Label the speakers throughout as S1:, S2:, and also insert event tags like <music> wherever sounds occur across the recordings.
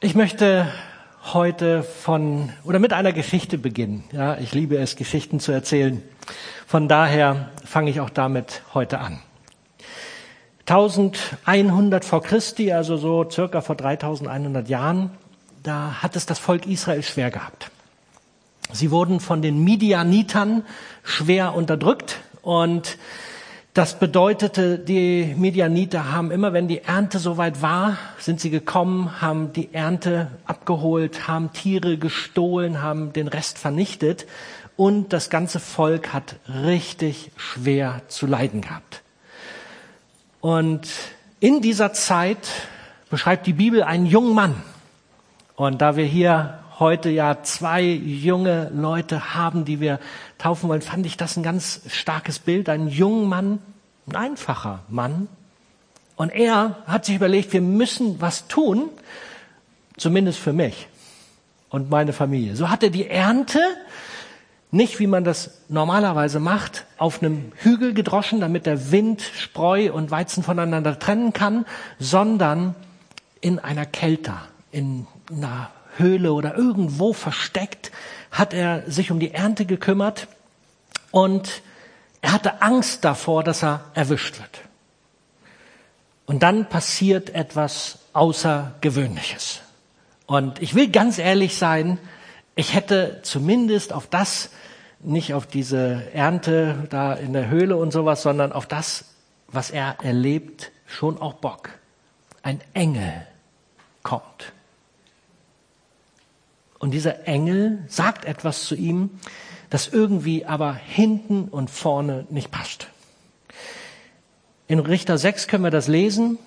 S1: Ich möchte heute von oder mit einer Geschichte beginnen. Ja, ich liebe es, Geschichten zu erzählen. Von daher fange ich auch damit heute an. 1100 vor Christi, also so circa vor 3100 Jahren, da hat es das Volk Israel schwer gehabt. Sie wurden von den Midianitern schwer unterdrückt und das bedeutete, die Medianiter haben immer, wenn die Ernte soweit war, sind sie gekommen, haben die Ernte abgeholt, haben Tiere gestohlen, haben den Rest vernichtet und das ganze Volk hat richtig schwer zu leiden gehabt. Und in dieser Zeit beschreibt die Bibel einen jungen Mann. Und da wir hier heute ja zwei junge Leute haben, die wir taufen wollen, fand ich das ein ganz starkes Bild. Ein junger Mann, ein einfacher Mann. Und er hat sich überlegt, wir müssen was tun, zumindest für mich und meine Familie. So hat er die Ernte nicht, wie man das normalerweise macht, auf einem Hügel gedroschen, damit der Wind Spreu und Weizen voneinander trennen kann, sondern in einer Kelter, in einer Höhle oder irgendwo versteckt, hat er sich um die Ernte gekümmert und er hatte Angst davor, dass er erwischt wird. Und dann passiert etwas Außergewöhnliches. Und ich will ganz ehrlich sein, ich hätte zumindest auf das, nicht auf diese Ernte da in der Höhle und sowas, sondern auf das, was er erlebt, schon auch Bock. Ein Engel kommt. Und dieser Engel sagt etwas zu ihm, das irgendwie aber hinten und vorne nicht passt. In Richter 6 können wir das lesen.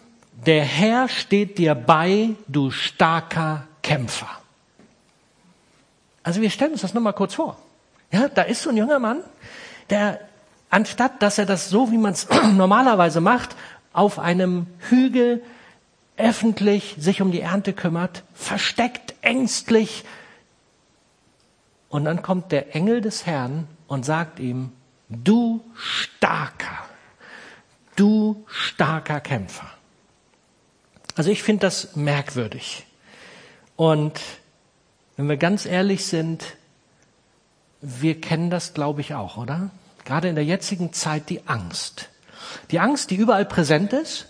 S1: Der Herr steht dir bei, du starker Kämpfer. Also wir stellen uns das nochmal kurz vor. Ja, da ist so ein junger Mann, der anstatt dass er das so, wie man es <clears throat> normalerweise macht, auf einem Hügel öffentlich sich um die Ernte kümmert, versteckt, ängstlich, und dann kommt der Engel des Herrn und sagt ihm, du starker, du starker Kämpfer. Also ich finde das merkwürdig. Und wenn wir ganz ehrlich sind, wir kennen das, glaube ich, auch, oder? Gerade in der jetzigen Zeit die Angst. Die Angst, die überall präsent ist.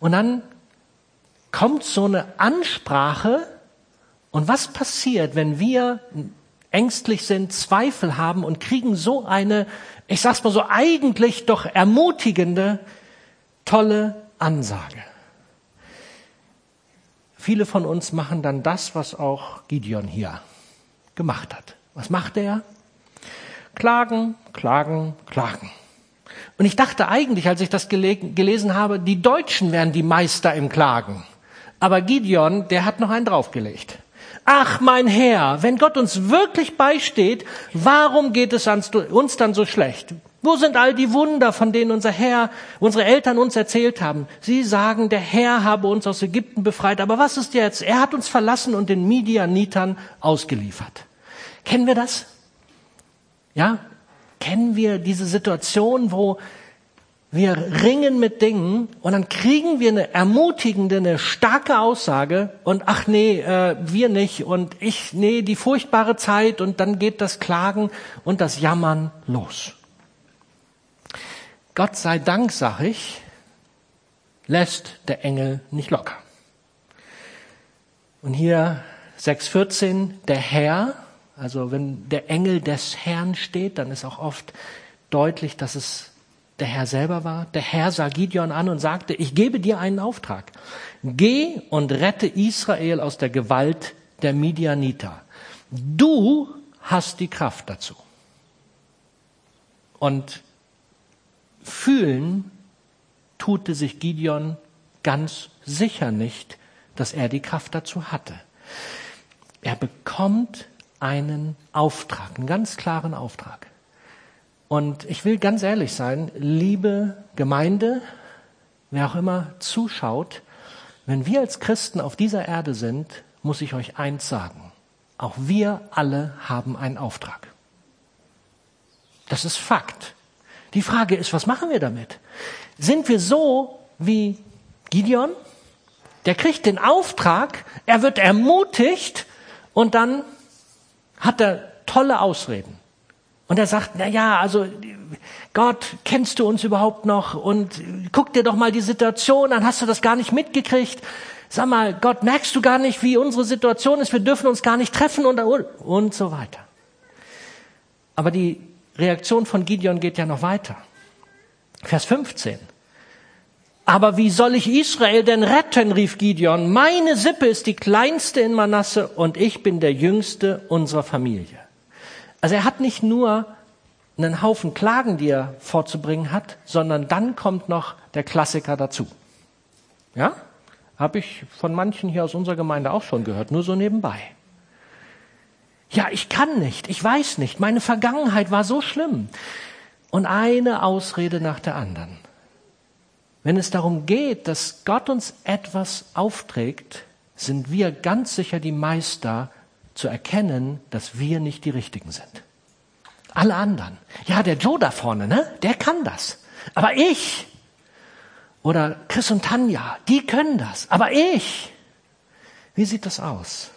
S1: Und dann kommt so eine Ansprache. Und was passiert, wenn wir ängstlich sind, Zweifel haben und kriegen so eine, ich sag's mal so, eigentlich doch ermutigende, tolle Ansage. Viele von uns machen dann das, was auch Gideon hier gemacht hat. Was macht er? Klagen, klagen, klagen. Und ich dachte eigentlich, als ich das gelesen habe, die Deutschen wären die Meister im Klagen. Aber Gideon, der hat noch einen draufgelegt. Ach mein Herr, wenn Gott uns wirklich beisteht, warum geht es uns dann so schlecht? Wo sind all die Wunder, von denen unser Herr, unsere Eltern uns erzählt haben? Sie sagen, der Herr habe uns aus Ägypten befreit. Aber was ist jetzt? Er hat uns verlassen und den Midianitern ausgeliefert. Kennen wir das? Ja? Kennen wir diese Situation, wo wir ringen mit Dingen und dann kriegen wir eine ermutigende, eine starke Aussage und ach nee, äh, wir nicht und ich, nee, die furchtbare Zeit und dann geht das Klagen und das Jammern los. Gott sei Dank, sag ich, lässt der Engel nicht locker. Und hier 6.14, der Herr, also wenn der Engel des Herrn steht, dann ist auch oft deutlich, dass es der Herr selber war. Der Herr sah Gideon an und sagte, ich gebe dir einen Auftrag. Geh und rette Israel aus der Gewalt der Midianiter. Du hast die Kraft dazu. Und fühlen tute sich Gideon ganz sicher nicht, dass er die Kraft dazu hatte. Er bekommt einen Auftrag, einen ganz klaren Auftrag. Und ich will ganz ehrlich sein, liebe Gemeinde, wer auch immer zuschaut, wenn wir als Christen auf dieser Erde sind, muss ich euch eins sagen. Auch wir alle haben einen Auftrag. Das ist Fakt. Die Frage ist, was machen wir damit? Sind wir so wie Gideon? Der kriegt den Auftrag, er wird ermutigt und dann hat er tolle Ausreden. Und er sagt, na ja, also Gott, kennst du uns überhaupt noch? Und guck dir doch mal die Situation dann hast du das gar nicht mitgekriegt. Sag mal, Gott, merkst du gar nicht, wie unsere Situation ist? Wir dürfen uns gar nicht treffen und, und so weiter. Aber die Reaktion von Gideon geht ja noch weiter. Vers 15. Aber wie soll ich Israel denn retten, rief Gideon. Meine Sippe ist die kleinste in Manasse und ich bin der jüngste unserer Familie. Also er hat nicht nur einen Haufen Klagen, die er vorzubringen hat, sondern dann kommt noch der Klassiker dazu. Ja? Habe ich von manchen hier aus unserer Gemeinde auch schon gehört, nur so nebenbei. Ja, ich kann nicht, ich weiß nicht, meine Vergangenheit war so schlimm. Und eine Ausrede nach der anderen. Wenn es darum geht, dass Gott uns etwas aufträgt, sind wir ganz sicher die Meister zu erkennen, dass wir nicht die Richtigen sind. Alle anderen. Ja, der Joe da vorne, ne? Der kann das. Aber ich, oder Chris und Tanja, die können das. Aber ich, wie sieht das aus?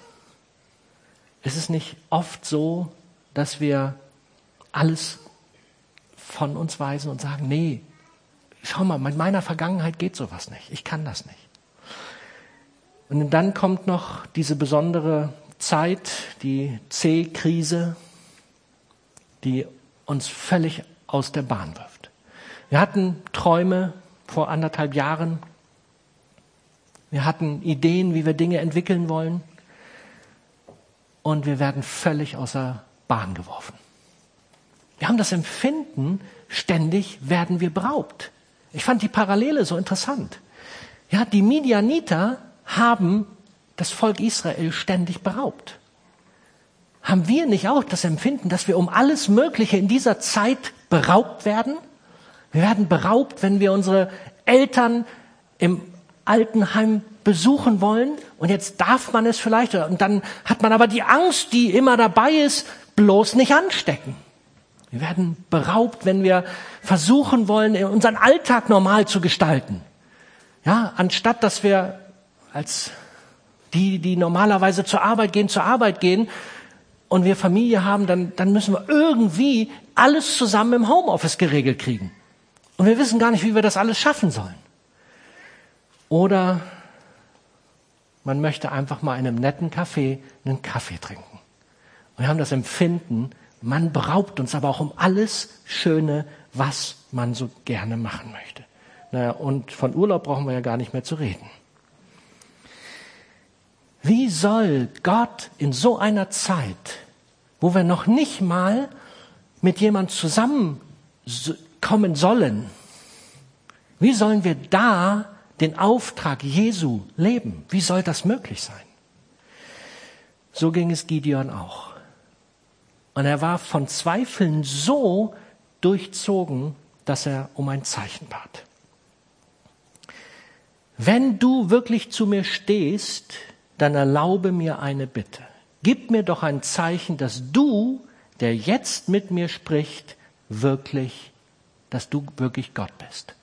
S1: Ist es nicht oft so, dass wir alles von uns weisen und sagen, nee, schau mal, mit meiner Vergangenheit geht sowas nicht. Ich kann das nicht. Und dann kommt noch diese besondere Zeit, die C-Krise, die uns völlig aus der Bahn wirft. Wir hatten Träume, vor anderthalb Jahren. Wir hatten Ideen, wie wir Dinge entwickeln wollen. Und wir werden völlig außer Bahn geworfen. Wir haben das Empfinden, ständig werden wir beraubt. Ich fand die Parallele so interessant. Ja, die Midianiter haben das Volk Israel ständig beraubt. Haben wir nicht auch das Empfinden, dass wir um alles Mögliche in dieser Zeit beraubt werden? Wir werden beraubt, wenn wir unsere Eltern im Altenheim besuchen wollen und jetzt darf man es vielleicht und dann hat man aber die Angst, die immer dabei ist, bloß nicht anstecken. Wir werden beraubt, wenn wir versuchen wollen, unseren Alltag normal zu gestalten. Ja, anstatt dass wir als die, die normalerweise zur Arbeit gehen, zur Arbeit gehen und wir Familie haben, dann, dann müssen wir irgendwie alles zusammen im Homeoffice geregelt kriegen. Und wir wissen gar nicht, wie wir das alles schaffen sollen. Oder man möchte einfach mal in einem netten Café einen Kaffee trinken. Wir haben das Empfinden, man beraubt uns aber auch um alles Schöne, was man so gerne machen möchte. Naja, und von Urlaub brauchen wir ja gar nicht mehr zu reden. Wie soll Gott in so einer Zeit, wo wir noch nicht mal mit jemand zusammen kommen sollen, wie sollen wir da den Auftrag Jesu leben? Wie soll das möglich sein? So ging es Gideon auch. Und er war von Zweifeln so durchzogen, dass er um ein Zeichen bat. Wenn du wirklich zu mir stehst, dann erlaube mir eine Bitte. Gib mir doch ein Zeichen, dass du, der jetzt mit mir spricht, wirklich dass du wirklich Gott bist.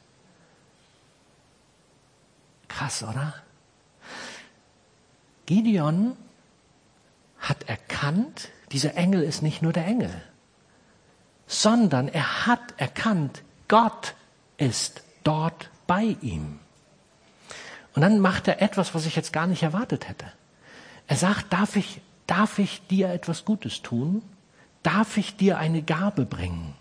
S1: Krass, oder? Gideon hat erkannt, dieser Engel ist nicht nur der Engel, sondern er hat erkannt, Gott ist dort bei ihm. Und dann macht er etwas, was ich jetzt gar nicht erwartet hätte. Er sagt, darf ich, darf ich dir etwas Gutes tun? Darf ich dir eine Gabe bringen?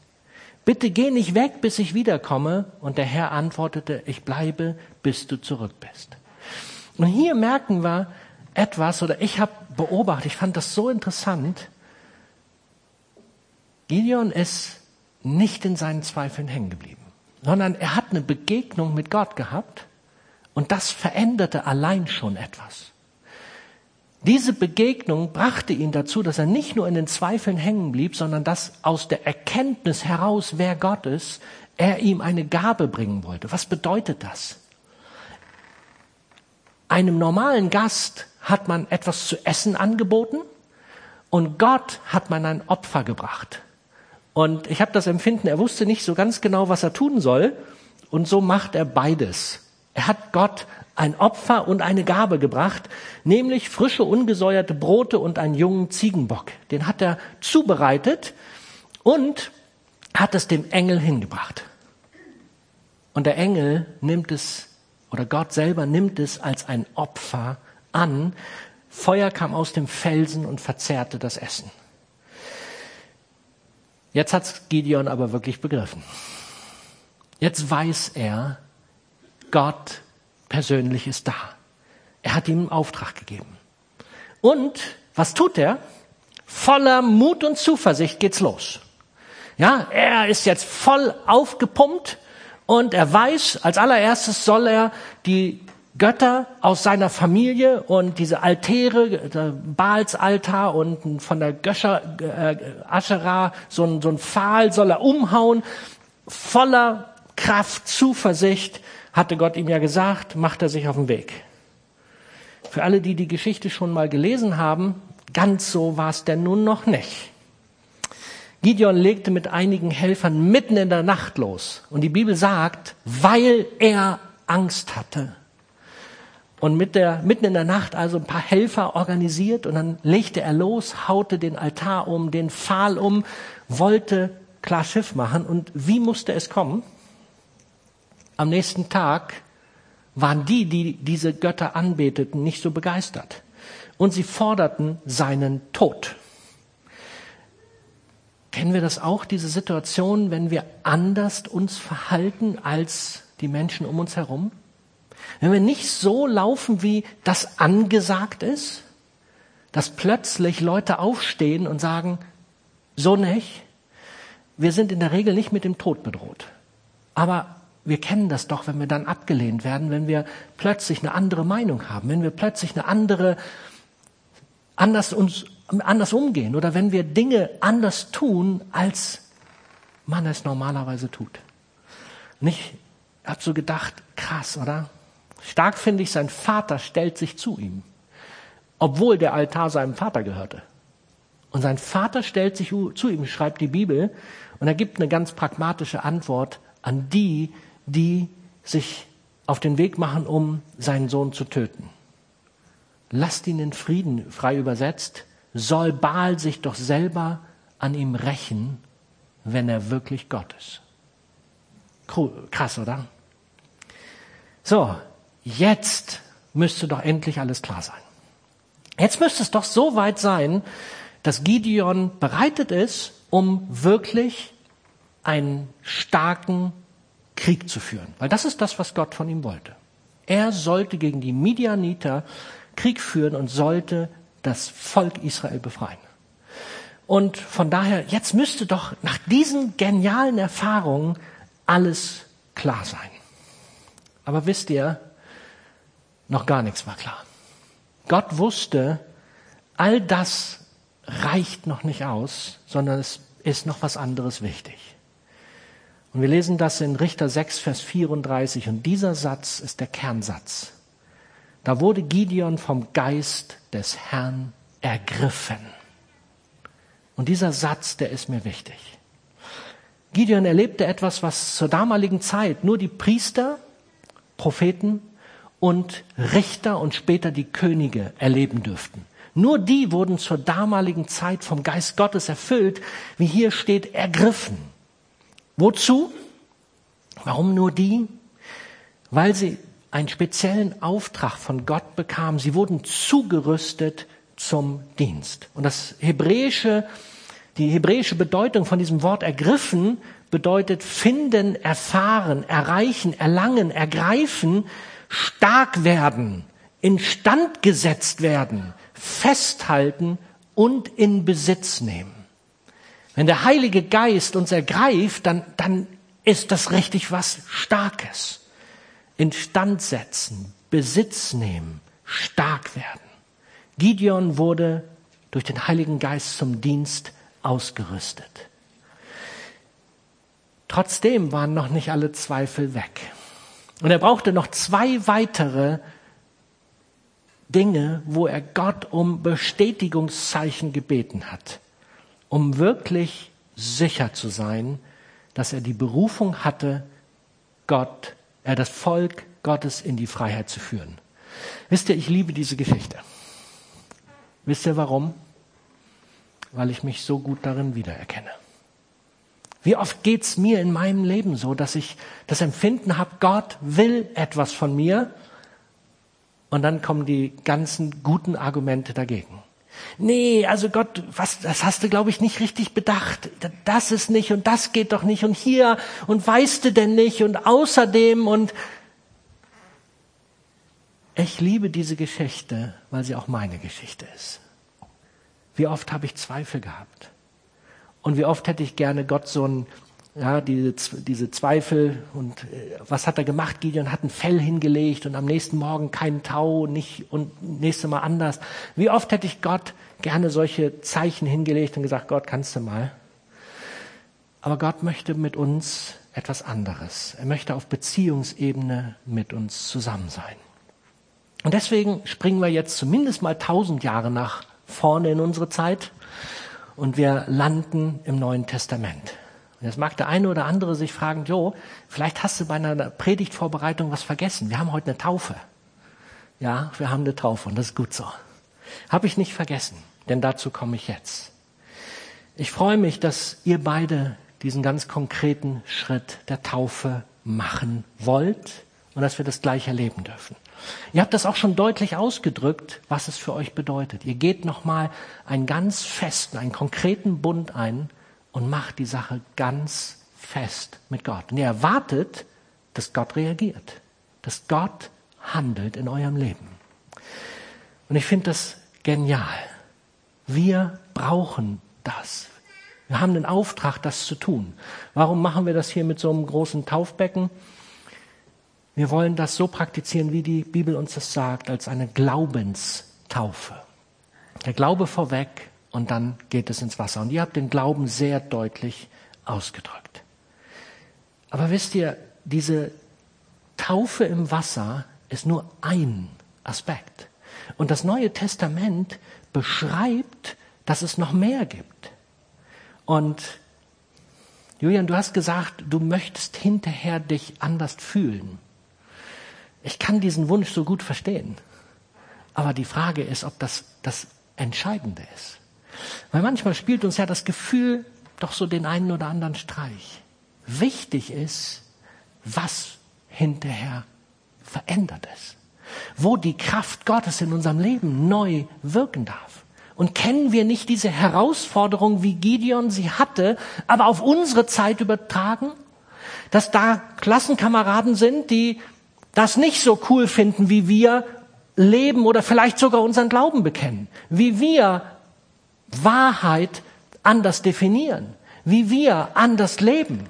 S1: bitte geh nicht weg, bis ich wiederkomme. Und der Herr antwortete, ich bleibe, bis du zurück bist. Und hier merken wir etwas, oder ich habe beobachtet, ich fand das so interessant. Gideon ist nicht in seinen Zweifeln hängen geblieben, sondern er hat eine Begegnung mit Gott gehabt und das veränderte allein schon etwas. Diese Begegnung brachte ihn dazu, dass er nicht nur in den Zweifeln hängen blieb, sondern dass aus der Erkenntnis heraus, wer Gott ist, er ihm eine Gabe bringen wollte. Was bedeutet das? Einem normalen Gast hat man etwas zu essen angeboten und Gott hat man ein Opfer gebracht. Und ich habe das Empfinden, er wusste nicht so ganz genau, was er tun soll und so macht er beides. Er hat Gott ein Opfer und eine Gabe gebracht, nämlich frische, ungesäuerte Brote und einen jungen Ziegenbock. Den hat er zubereitet und hat es dem Engel hingebracht. Und der Engel nimmt es, oder Gott selber nimmt es als ein Opfer an. Feuer kam aus dem Felsen und verzehrte das Essen. Jetzt hat Gideon aber wirklich begriffen. Jetzt weiß er, Gott persönlich ist da. Er hat ihm einen Auftrag gegeben. Und was tut er? Voller Mut und Zuversicht geht's los. Ja, er ist jetzt voll aufgepumpt und er weiß, als allererstes soll er die Götter aus seiner Familie und diese Altäre, der Baalsaltar und von der Göscher, äh, Aschera, so ein, so ein Pfahl soll er umhauen, voller Kraft, Zuversicht, hatte Gott ihm ja gesagt, macht er sich auf den Weg. Für alle, die die Geschichte schon mal gelesen haben, ganz so war es denn nun noch nicht. Gideon legte mit einigen Helfern mitten in der Nacht los. Und die Bibel sagt, weil er Angst hatte. Und mit der, mitten in der Nacht also ein paar Helfer organisiert und dann legte er los, haute den Altar um, den Pfahl um, wollte klar Schiff machen. Und wie musste es kommen? Am nächsten Tag waren die, die diese Götter anbeteten, nicht so begeistert. Und sie forderten seinen Tod. Kennen wir das auch, diese Situation, wenn wir anders uns verhalten als die Menschen um uns herum? Wenn wir nicht so laufen, wie das angesagt ist, dass plötzlich Leute aufstehen und sagen, so nicht, wir sind in der Regel nicht mit dem Tod bedroht. Aber wir kennen das doch, wenn wir dann abgelehnt werden, wenn wir plötzlich eine andere Meinung haben, wenn wir plötzlich eine andere, anders uns anders umgehen oder wenn wir Dinge anders tun, als man es normalerweise tut. Nicht, ich habe so gedacht, krass, oder? Stark finde ich, sein Vater stellt sich zu ihm, obwohl der Altar seinem Vater gehörte. Und sein Vater stellt sich zu ihm, schreibt die Bibel, und er gibt eine ganz pragmatische Antwort an die, die sich auf den Weg machen, um seinen Sohn zu töten. Lasst ihn in Frieden, frei übersetzt soll Baal sich doch selber an ihm rächen, wenn er wirklich Gott ist. Krass, oder? So, jetzt müsste doch endlich alles klar sein. Jetzt müsste es doch so weit sein, dass Gideon bereitet ist, um wirklich einen starken Krieg zu führen. Weil das ist das, was Gott von ihm wollte. Er sollte gegen die Midianiter Krieg führen und sollte das Volk Israel befreien. Und von daher, jetzt müsste doch nach diesen genialen Erfahrungen alles klar sein. Aber wisst ihr, noch gar nichts war klar. Gott wusste, all das reicht noch nicht aus, sondern es ist noch was anderes wichtig. Und wir lesen das in Richter 6, Vers 34 und dieser Satz ist der Kernsatz. Da wurde Gideon vom Geist des Herrn ergriffen. Und dieser Satz, der ist mir wichtig. Gideon erlebte etwas, was zur damaligen Zeit nur die Priester, Propheten und Richter und später die Könige erleben dürften. Nur die wurden zur damaligen Zeit vom Geist Gottes erfüllt, wie hier steht, ergriffen. Wozu? Warum nur die? Weil sie einen speziellen Auftrag von Gott bekamen. Sie wurden zugerüstet zum Dienst. Und das hebräische, die hebräische Bedeutung von diesem Wort ergriffen bedeutet finden, erfahren, erreichen, erlangen, ergreifen, stark werden, instand gesetzt werden, festhalten und in Besitz nehmen. Wenn der Heilige Geist uns ergreift, dann, dann ist das richtig was Starkes instand setzen, Besitz nehmen, stark werden. Gideon wurde durch den Heiligen Geist zum Dienst ausgerüstet. Trotzdem waren noch nicht alle Zweifel weg. Und er brauchte noch zwei weitere Dinge, wo er Gott um Bestätigungszeichen gebeten hat, um wirklich sicher zu sein, dass er die Berufung hatte, Gott er das Volk Gottes in die Freiheit zu führen. Wisst ihr, ich liebe diese Geschichte. Wisst ihr warum? Weil ich mich so gut darin wiedererkenne. Wie oft geht's mir in meinem Leben so, dass ich das Empfinden habe, Gott will etwas von mir und dann kommen die ganzen guten Argumente dagegen. Nee, also Gott, was, das hast du, glaube ich, nicht richtig bedacht. Das ist nicht und das geht doch nicht und hier und weißt du denn nicht und außerdem und ich liebe diese Geschichte, weil sie auch meine Geschichte ist. Wie oft habe ich Zweifel gehabt? Und wie oft hätte ich gerne Gott so ein, ja, diese, diese Zweifel und äh, was hat er gemacht? Gideon hat ein Fell hingelegt und am nächsten Morgen keinen Tau nicht und nächstes Mal anders. Wie oft hätte ich Gott gerne solche Zeichen hingelegt und gesagt, Gott, kannst du mal? Aber Gott möchte mit uns etwas anderes. Er möchte auf Beziehungsebene mit uns zusammen sein. Und deswegen springen wir jetzt zumindest mal tausend Jahre nach vorne in unsere Zeit und wir landen im Neuen Testament. Und jetzt mag der eine oder andere sich fragen, Jo, vielleicht hast du bei einer Predigtvorbereitung was vergessen. Wir haben heute eine Taufe. Ja, wir haben eine Taufe und das ist gut so. Habe ich nicht vergessen, denn dazu komme ich jetzt. Ich freue mich, dass ihr beide diesen ganz konkreten Schritt der Taufe machen wollt und dass wir das gleich erleben dürfen. Ihr habt das auch schon deutlich ausgedrückt, was es für euch bedeutet. Ihr geht nochmal einen ganz festen, einen konkreten Bund ein und macht die Sache ganz fest mit Gott. Und ihr erwartet, dass Gott reagiert, dass Gott handelt in eurem Leben. Und ich finde das genial. Wir brauchen das. Wir haben den Auftrag, das zu tun. Warum machen wir das hier mit so einem großen Taufbecken? Wir wollen das so praktizieren, wie die Bibel uns das sagt, als eine Glaubenstaufe. Der Glaube vorweg und dann geht es ins Wasser. Und ihr habt den Glauben sehr deutlich ausgedrückt. Aber wisst ihr, diese Taufe im Wasser ist nur ein Aspekt. Und das Neue Testament beschreibt, dass es noch mehr gibt. Und Julian, du hast gesagt, du möchtest hinterher dich anders fühlen. Ich kann diesen Wunsch so gut verstehen. Aber die Frage ist, ob das das Entscheidende ist. Weil manchmal spielt uns ja das Gefühl doch so den einen oder anderen Streich. Wichtig ist, was hinterher verändert ist. Wo die Kraft Gottes in unserem Leben neu wirken darf. Und kennen wir nicht diese Herausforderung, wie Gideon sie hatte, aber auf unsere Zeit übertragen? Dass da Klassenkameraden sind, die das nicht so cool finden, wie wir leben oder vielleicht sogar unseren Glauben bekennen, wie wir Wahrheit anders definieren, wie wir anders leben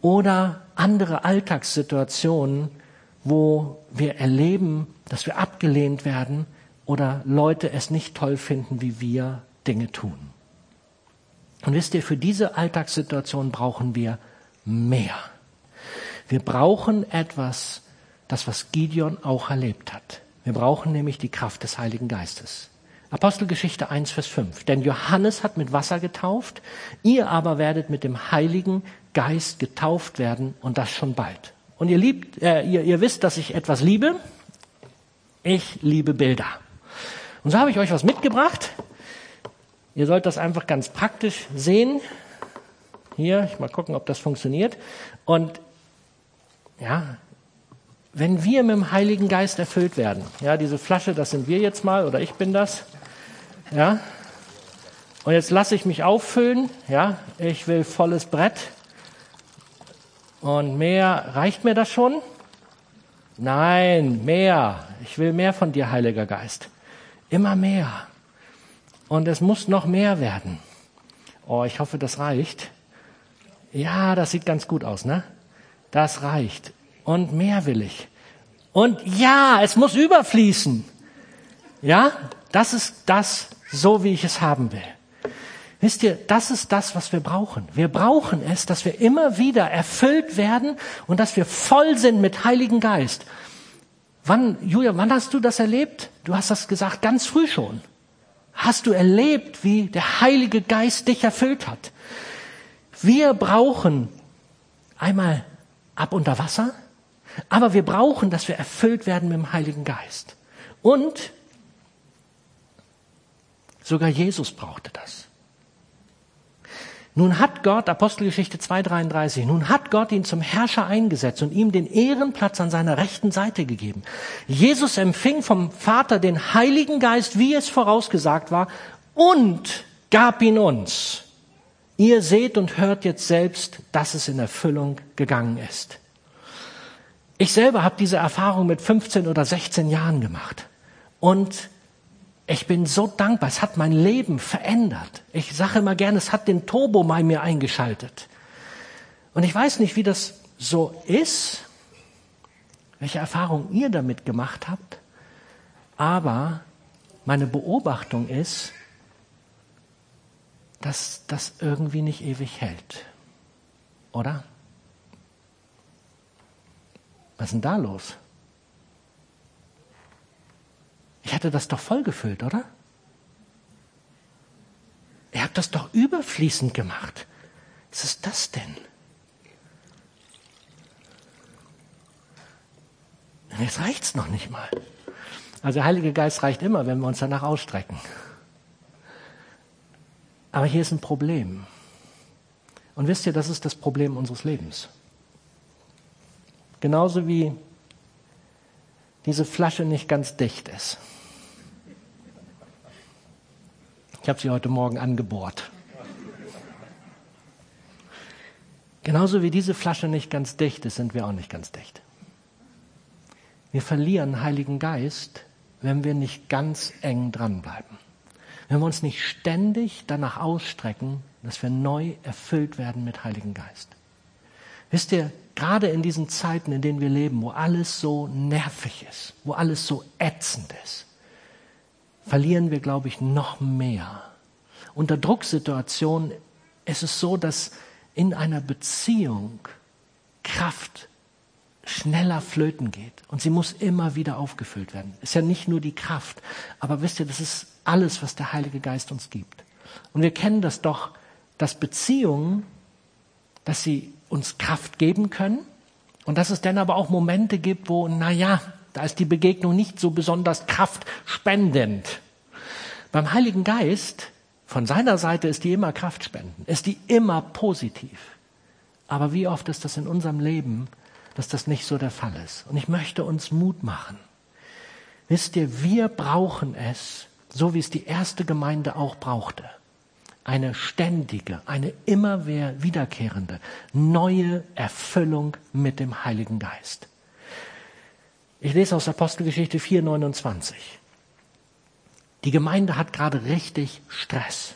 S1: oder andere Alltagssituationen, wo wir erleben, dass wir abgelehnt werden oder Leute es nicht toll finden, wie wir Dinge tun. Und wisst ihr, für diese Alltagssituation brauchen wir mehr. Wir brauchen etwas, das was Gideon auch erlebt hat. Wir brauchen nämlich die Kraft des Heiligen Geistes. Apostelgeschichte 1, Vers 5. Denn Johannes hat mit Wasser getauft, ihr aber werdet mit dem Heiligen Geist getauft werden und das schon bald. Und ihr liebt, äh, ihr, ihr wisst, dass ich etwas liebe. Ich liebe Bilder. Und so habe ich euch was mitgebracht. Ihr sollt das einfach ganz praktisch sehen. Hier, ich mal gucken, ob das funktioniert. Und ja, wenn wir mit dem Heiligen Geist erfüllt werden, ja, diese Flasche, das sind wir jetzt mal oder ich bin das, ja, und jetzt lasse ich mich auffüllen, ja, ich will volles Brett und mehr, reicht mir das schon? Nein, mehr. Ich will mehr von dir, Heiliger Geist. Immer mehr. Und es muss noch mehr werden. Oh, ich hoffe, das reicht. Ja, das sieht ganz gut aus, ne? Das reicht. Und mehr will ich. Und ja, es muss überfließen. Ja, das ist das, so wie ich es haben will. Wisst ihr, das ist das, was wir brauchen. Wir brauchen es, dass wir immer wieder erfüllt werden und dass wir voll sind mit Heiligen Geist. Wann, Julia, wann hast du das erlebt? Du hast das gesagt ganz früh schon. Hast du erlebt, wie der Heilige Geist dich erfüllt hat? Wir brauchen einmal ab unter Wasser, Aber wir brauchen, dass wir erfüllt werden mit dem Heiligen Geist. Und sogar Jesus brauchte das. Nun hat Gott, Apostelgeschichte 2.33, nun hat Gott ihn zum Herrscher eingesetzt und ihm den Ehrenplatz an seiner rechten Seite gegeben. Jesus empfing vom Vater den Heiligen Geist, wie es vorausgesagt war, und gab ihn uns. Ihr seht und hört jetzt selbst, dass es in Erfüllung gegangen ist. Ich selber habe diese Erfahrung mit 15 oder 16 Jahren gemacht. Und ich bin so dankbar. Es hat mein Leben verändert. Ich sage immer gerne, es hat den Turbo bei mir eingeschaltet. Und ich weiß nicht, wie das so ist, welche Erfahrung ihr damit gemacht habt. Aber meine Beobachtung ist, dass das irgendwie nicht ewig hält. Oder? Was ist denn da los? Ich hatte das doch vollgefüllt, oder? Ihr habt das doch überfließend gemacht. Was ist das denn? Jetzt reicht's noch nicht mal. Also der Heilige Geist reicht immer, wenn wir uns danach ausstrecken. Aber hier ist ein Problem. Und wisst ihr, das ist das Problem unseres Lebens. Genauso wie diese Flasche nicht ganz dicht ist. Ich habe sie heute Morgen angebohrt. Genauso wie diese Flasche nicht ganz dicht ist, sind wir auch nicht ganz dicht. Wir verlieren Heiligen Geist, wenn wir nicht ganz eng dranbleiben. Wenn wir uns nicht ständig danach ausstrecken, dass wir neu erfüllt werden mit Heiligen Geist. Wisst ihr, gerade in diesen Zeiten, in denen wir leben, wo alles so nervig ist, wo alles so ätzend ist, verlieren wir, glaube ich, noch mehr. Unter Drucksituationen ist es so, dass in einer Beziehung Kraft schneller flöten geht und sie muss immer wieder aufgefüllt werden. Ist ja nicht nur die Kraft, aber wisst ihr, das ist alles, was der Heilige Geist uns gibt. Und wir kennen das doch, dass Beziehungen, dass sie uns Kraft geben können und dass es dann aber auch Momente gibt, wo, na ja, da ist die Begegnung nicht so besonders kraftspendend. Beim Heiligen Geist, von seiner Seite ist die immer kraftspendend, ist die immer positiv. Aber wie oft ist das in unserem Leben, dass das nicht so der Fall ist? Und ich möchte uns Mut machen. Wisst ihr, wir brauchen es, so wie es die erste Gemeinde auch brauchte. Eine ständige, eine immer wiederkehrende, neue Erfüllung mit dem Heiligen Geist. Ich lese aus Apostelgeschichte 4,29. Die Gemeinde hat gerade richtig Stress.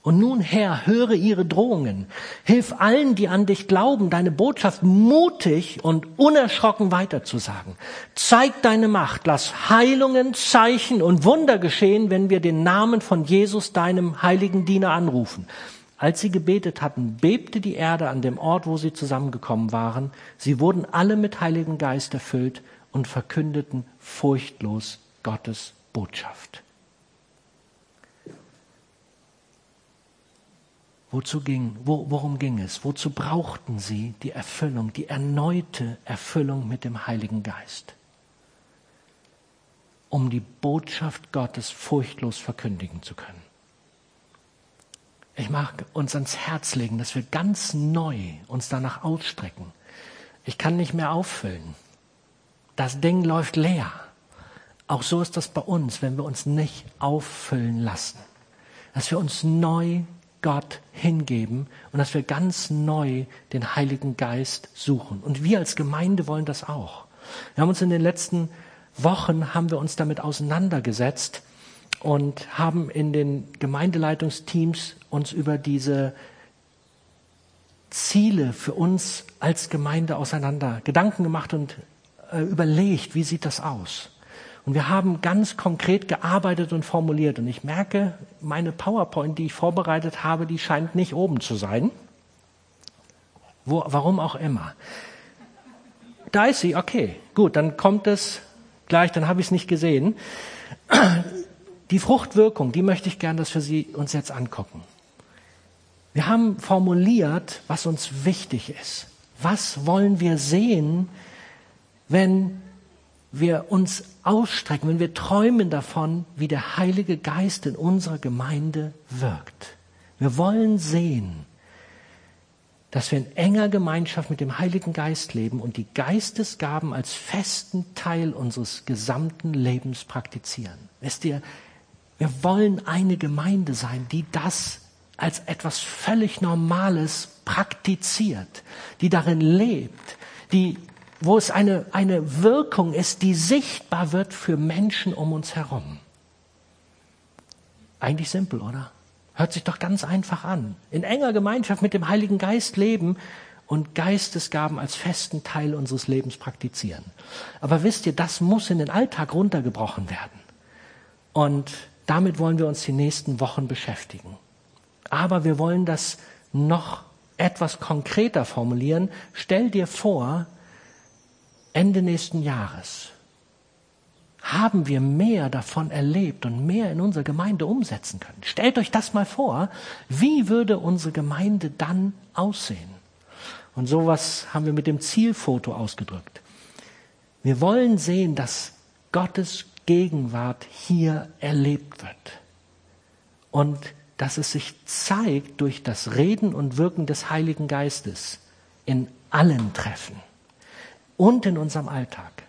S1: Und nun, Herr, höre ihre Drohungen. Hilf allen, die an dich glauben, deine Botschaft mutig und unerschrocken weiterzusagen. Zeig deine Macht. Lass Heilungen, Zeichen und Wunder geschehen, wenn wir den Namen von Jesus, deinem heiligen Diener, anrufen. Als sie gebetet hatten, bebte die Erde an dem Ort, wo sie zusammengekommen waren. Sie wurden alle mit Heiligen Geist erfüllt und verkündeten furchtlos Gottes Botschaft. Wozu ging, wo, worum ging es? Wozu brauchten sie die Erfüllung, die erneute Erfüllung mit dem Heiligen Geist? Um die Botschaft Gottes furchtlos verkündigen zu können. Ich mag uns ans Herz legen, dass wir ganz neu uns danach ausstrecken. Ich kann nicht mehr auffüllen. Das Ding läuft leer. Auch so ist das bei uns, wenn wir uns nicht auffüllen lassen. Dass wir uns neu Gott hingeben und dass wir ganz neu den Heiligen Geist suchen. Und wir als Gemeinde wollen das auch. Wir haben uns in den letzten Wochen haben wir uns damit auseinandergesetzt und haben in den Gemeindeleitungsteams uns über diese Ziele für uns als Gemeinde auseinander Gedanken gemacht und überlegt, wie sieht das aus? Und wir haben ganz konkret gearbeitet und formuliert. Und ich merke, meine PowerPoint, die ich vorbereitet habe, die scheint nicht oben zu sein. Wo, warum auch immer. Da ist sie, okay, gut, dann kommt es gleich, dann habe ich es nicht gesehen. Die Fruchtwirkung, die möchte ich gern, dass wir sie uns jetzt angucken. Wir haben formuliert, was uns wichtig ist. Was wollen wir sehen, wenn wir uns ausstrecken, wenn wir träumen davon, wie der Heilige Geist in unserer Gemeinde wirkt. Wir wollen sehen, dass wir in enger Gemeinschaft mit dem Heiligen Geist leben und die Geistesgaben als festen Teil unseres gesamten Lebens praktizieren. Wisst ihr, wir wollen eine Gemeinde sein, die das als etwas völlig Normales praktiziert, die darin lebt, die, wo es eine, eine Wirkung ist, die sichtbar wird für Menschen um uns herum. Eigentlich simpel, oder? Hört sich doch ganz einfach an. In enger Gemeinschaft mit dem Heiligen Geist leben und Geistesgaben als festen Teil unseres Lebens praktizieren. Aber wisst ihr, das muss in den Alltag runtergebrochen werden. Und damit wollen wir uns die nächsten Wochen beschäftigen. Aber wir wollen das noch etwas konkreter formulieren. Stell dir vor, Ende nächsten Jahres haben wir mehr davon erlebt und mehr in unserer Gemeinde umsetzen können. Stellt euch das mal vor, wie würde unsere Gemeinde dann aussehen? Und sowas haben wir mit dem Zielfoto ausgedrückt. Wir wollen sehen, dass Gottes Gegenwart hier erlebt wird. Und dass es sich zeigt durch das Reden und Wirken des Heiligen Geistes in allen Treffen und in unserem Alltag.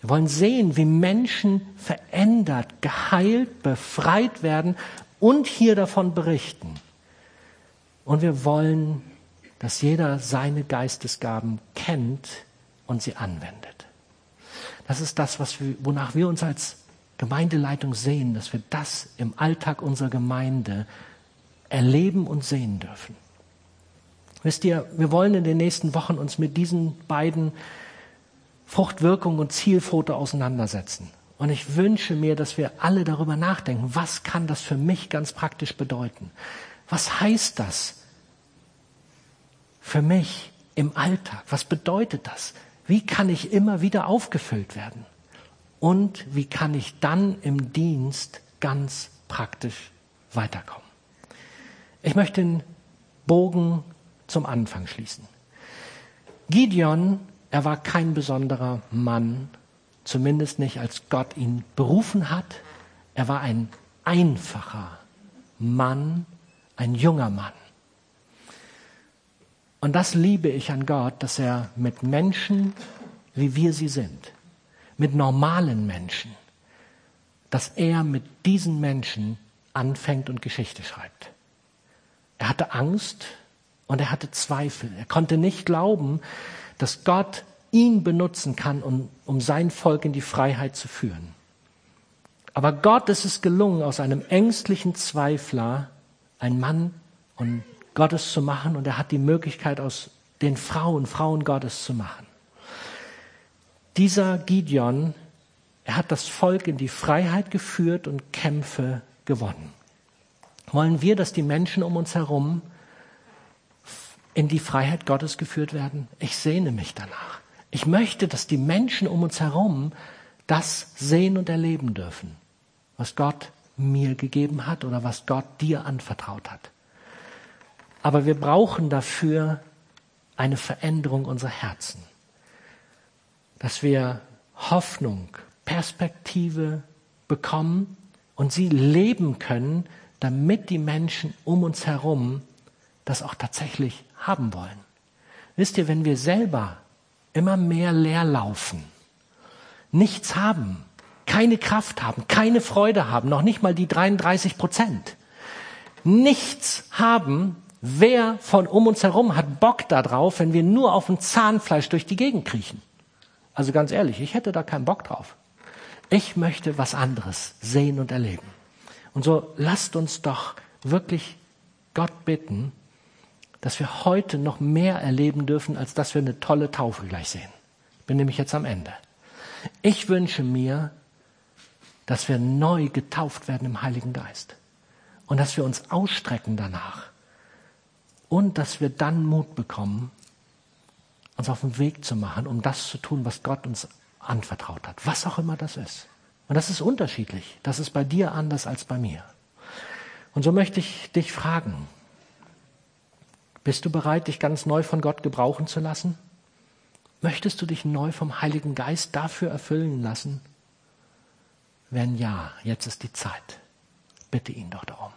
S1: Wir wollen sehen, wie Menschen verändert, geheilt, befreit werden und hier davon berichten. Und wir wollen, dass jeder seine Geistesgaben kennt und sie anwendet. Das ist das, was wir, wonach wir uns als Gemeindeleitung sehen, dass wir das im Alltag unserer Gemeinde erleben und sehen dürfen. Wisst ihr, wir wollen in den nächsten Wochen uns mit diesen beiden Fruchtwirkung und Zielfoto auseinandersetzen. Und ich wünsche mir, dass wir alle darüber nachdenken, was kann das für mich ganz praktisch bedeuten? Was heißt das für mich im Alltag? Was bedeutet das? Wie kann ich immer wieder aufgefüllt werden? Und wie kann ich dann im Dienst ganz praktisch weiterkommen? Ich möchte den Bogen zum Anfang schließen. Gideon er war kein besonderer Mann, zumindest nicht als Gott ihn berufen hat. Er war ein einfacher Mann, ein junger Mann. Und das liebe ich an Gott, dass er mit Menschen, wie wir sie sind, mit normalen Menschen, dass er mit diesen Menschen anfängt und Geschichte schreibt. Er hatte Angst und er hatte Zweifel. Er konnte nicht glauben, dass Gott ihn benutzen kann, um, um sein Volk in die Freiheit zu führen. Aber Gott ist es gelungen, aus einem ängstlichen Zweifler ein Mann und Gottes zu machen und er hat die Möglichkeit, aus den Frauen Frauen Gottes zu machen. Dieser Gideon, er hat das Volk in die Freiheit geführt und Kämpfe gewonnen. Wollen wir, dass die Menschen um uns herum in die Freiheit Gottes geführt werden? Ich sehne mich danach. Ich möchte, dass die Menschen um uns herum das sehen und erleben dürfen, was Gott mir gegeben hat oder was Gott dir anvertraut hat. Aber wir brauchen dafür eine Veränderung unserer Herzen, dass wir Hoffnung, Perspektive bekommen und sie leben können, damit die Menschen um uns herum das auch tatsächlich haben wollen. Wisst ihr, wenn wir selber immer mehr leer laufen, nichts haben, keine Kraft haben, keine Freude haben, noch nicht mal die 33 Prozent, nichts haben, wer von um uns herum hat Bock darauf, wenn wir nur auf dem Zahnfleisch durch die Gegend kriechen? Also ganz ehrlich, ich hätte da keinen Bock drauf. Ich möchte was anderes sehen und erleben. Und so lasst uns doch wirklich Gott bitten, dass wir heute noch mehr erleben dürfen, als dass wir eine tolle Taufe gleich sehen. Ich bin nämlich jetzt am Ende. Ich wünsche mir, dass wir neu getauft werden im Heiligen Geist und dass wir uns ausstrecken danach und dass wir dann Mut bekommen, uns auf den Weg zu machen, um das zu tun, was Gott uns anvertraut hat, was auch immer das ist. Und das ist unterschiedlich. Das ist bei dir anders als bei mir. Und so möchte ich dich fragen, bist du bereit, dich ganz neu von Gott gebrauchen zu lassen? Möchtest du dich neu vom Heiligen Geist dafür erfüllen lassen? Wenn ja, jetzt ist die Zeit. Bitte ihn doch darum.